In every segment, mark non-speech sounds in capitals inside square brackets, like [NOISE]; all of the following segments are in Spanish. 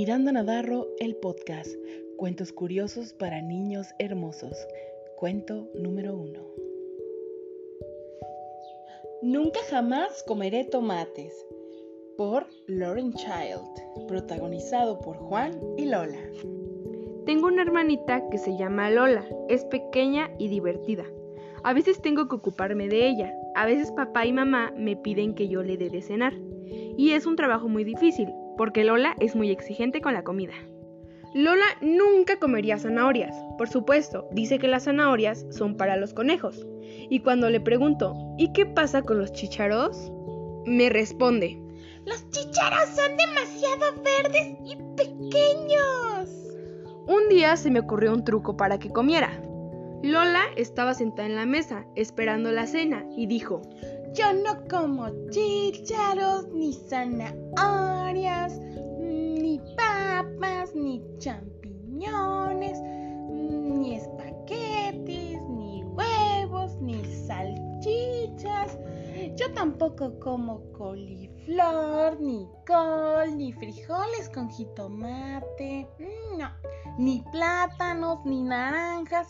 Miranda Navarro, el podcast. Cuentos curiosos para niños hermosos. Cuento número uno. Nunca jamás comeré tomates. Por Lauren Child. Protagonizado por Juan y Lola. Tengo una hermanita que se llama Lola. Es pequeña y divertida. A veces tengo que ocuparme de ella. A veces papá y mamá me piden que yo le dé de cenar. Y es un trabajo muy difícil, porque Lola es muy exigente con la comida. Lola nunca comería zanahorias. Por supuesto, dice que las zanahorias son para los conejos. Y cuando le pregunto, ¿y qué pasa con los chícharos? Me responde, los chícharos son demasiado verdes y pequeños. Un día se me ocurrió un truco para que comiera. Lola estaba sentada en la mesa esperando la cena y dijo, yo no como chícharos, ni zanahorias, ni papas, ni champiñones, ni espaguetis, ni huevos, ni salchichas. Yo tampoco como coliflor, ni col, ni frijoles con jitomate, no, ni plátanos, ni naranjas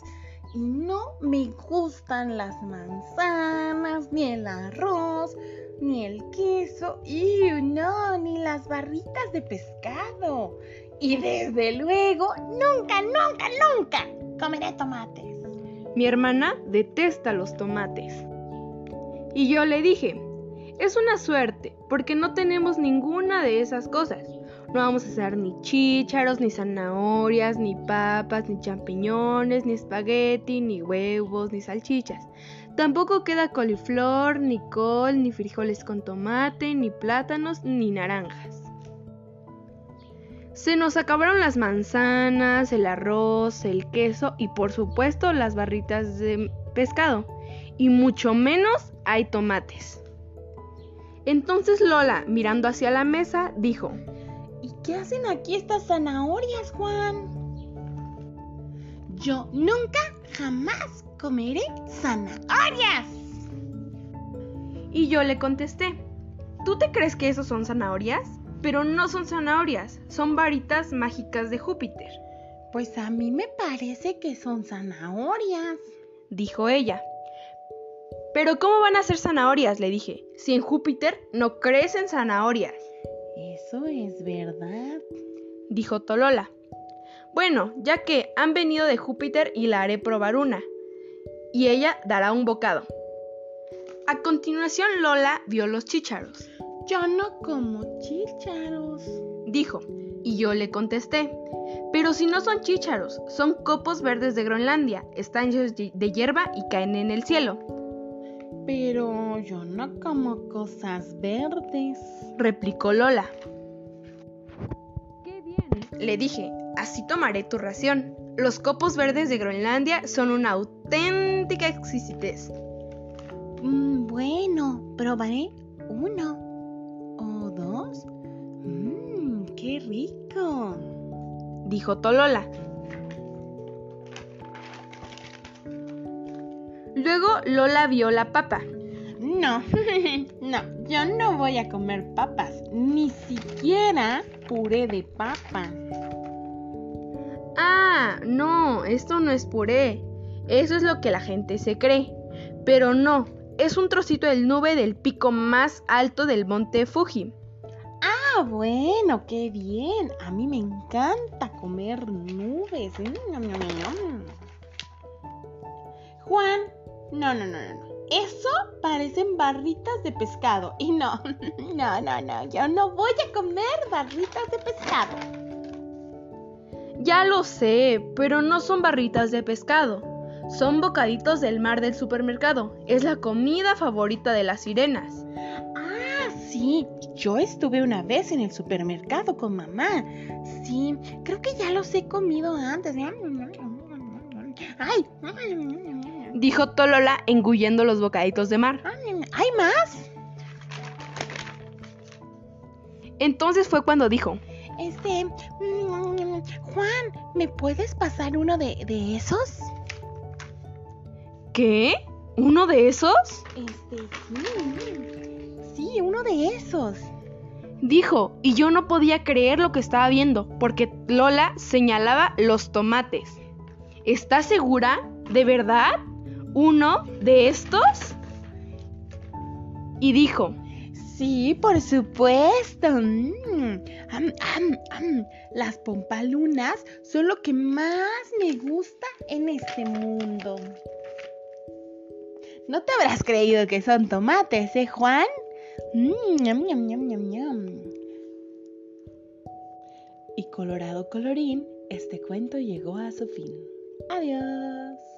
y no me gustan las manzanas, ni el arroz, ni el queso, y no, ni las barritas de pescado. Y desde luego, nunca, nunca, nunca comeré tomates. Mi hermana detesta los tomates. Y yo le dije, es una suerte, porque no tenemos ninguna de esas cosas. No vamos a hacer ni chícharos, ni zanahorias, ni papas, ni champiñones, ni espagueti, ni huevos, ni salchichas. Tampoco queda coliflor, ni col, ni frijoles con tomate, ni plátanos, ni naranjas. Se nos acabaron las manzanas, el arroz, el queso y por supuesto las barritas de pescado. Y mucho menos hay tomates. Entonces Lola, mirando hacia la mesa, dijo, ¿Y qué hacen aquí estas zanahorias, Juan? Yo nunca, jamás comeré zanahorias. Y yo le contesté, ¿tú te crees que esos son zanahorias? Pero no son zanahorias, son varitas mágicas de Júpiter. Pues a mí me parece que son zanahorias, dijo ella. Pero ¿cómo van a ser zanahorias? le dije. Si en Júpiter no crecen zanahorias. Eso es verdad, dijo Tolola. Bueno, ya que han venido de Júpiter y la haré probar una. Y ella dará un bocado. A continuación Lola vio los chícharos. Yo no como chícharos, dijo, y yo le contesté. Pero si no son chícharos, son copos verdes de Groenlandia, están hechos de hierba y caen en el cielo. Pero yo no como cosas verdes, replicó Lola le dije, así tomaré tu ración. Los copos verdes de Groenlandia son una auténtica exquisitez. Mm, bueno, probaré uno o dos. Mmm, qué rico, dijo Tolola. Luego Lola vio la papa. No, [LAUGHS] no, yo no voy a comer papas, ni siquiera puré de papa. Ah, no, esto no es puré. Eso es lo que la gente se cree. Pero no, es un trocito de nube del pico más alto del monte Fuji. Ah, bueno, qué bien. A mí me encanta comer nubes. Juan, no, no, no, no. Eso parecen barritas de pescado. Y no, no, no, no, yo no voy a comer barritas de pescado. Ya lo sé, pero no son barritas de pescado. Son bocaditos del mar del supermercado. Es la comida favorita de las sirenas. Ah, sí. Yo estuve una vez en el supermercado con mamá. Sí, creo que ya los he comido antes. ¡Ay! Dijo Tolola engullendo los bocaditos de mar. ¿Hay más? Entonces fue cuando dijo, Este, mm, Juan, ¿me puedes pasar uno de, de, esos? ¿Qué? ¿Uno de esos? Este, sí. Sí, uno de esos. Dijo, y yo no podía creer lo que estaba viendo, porque Lola señalaba los tomates. ¿Estás segura? ¿De verdad? ¿Uno de estos? Y dijo, Sí, por supuesto. Mm. Las pompalunas son lo que más me gusta en este mundo. No te habrás creído que son tomates, ¿eh, Juan? Mm. Y colorado colorín, este cuento llegó a su fin. Adiós.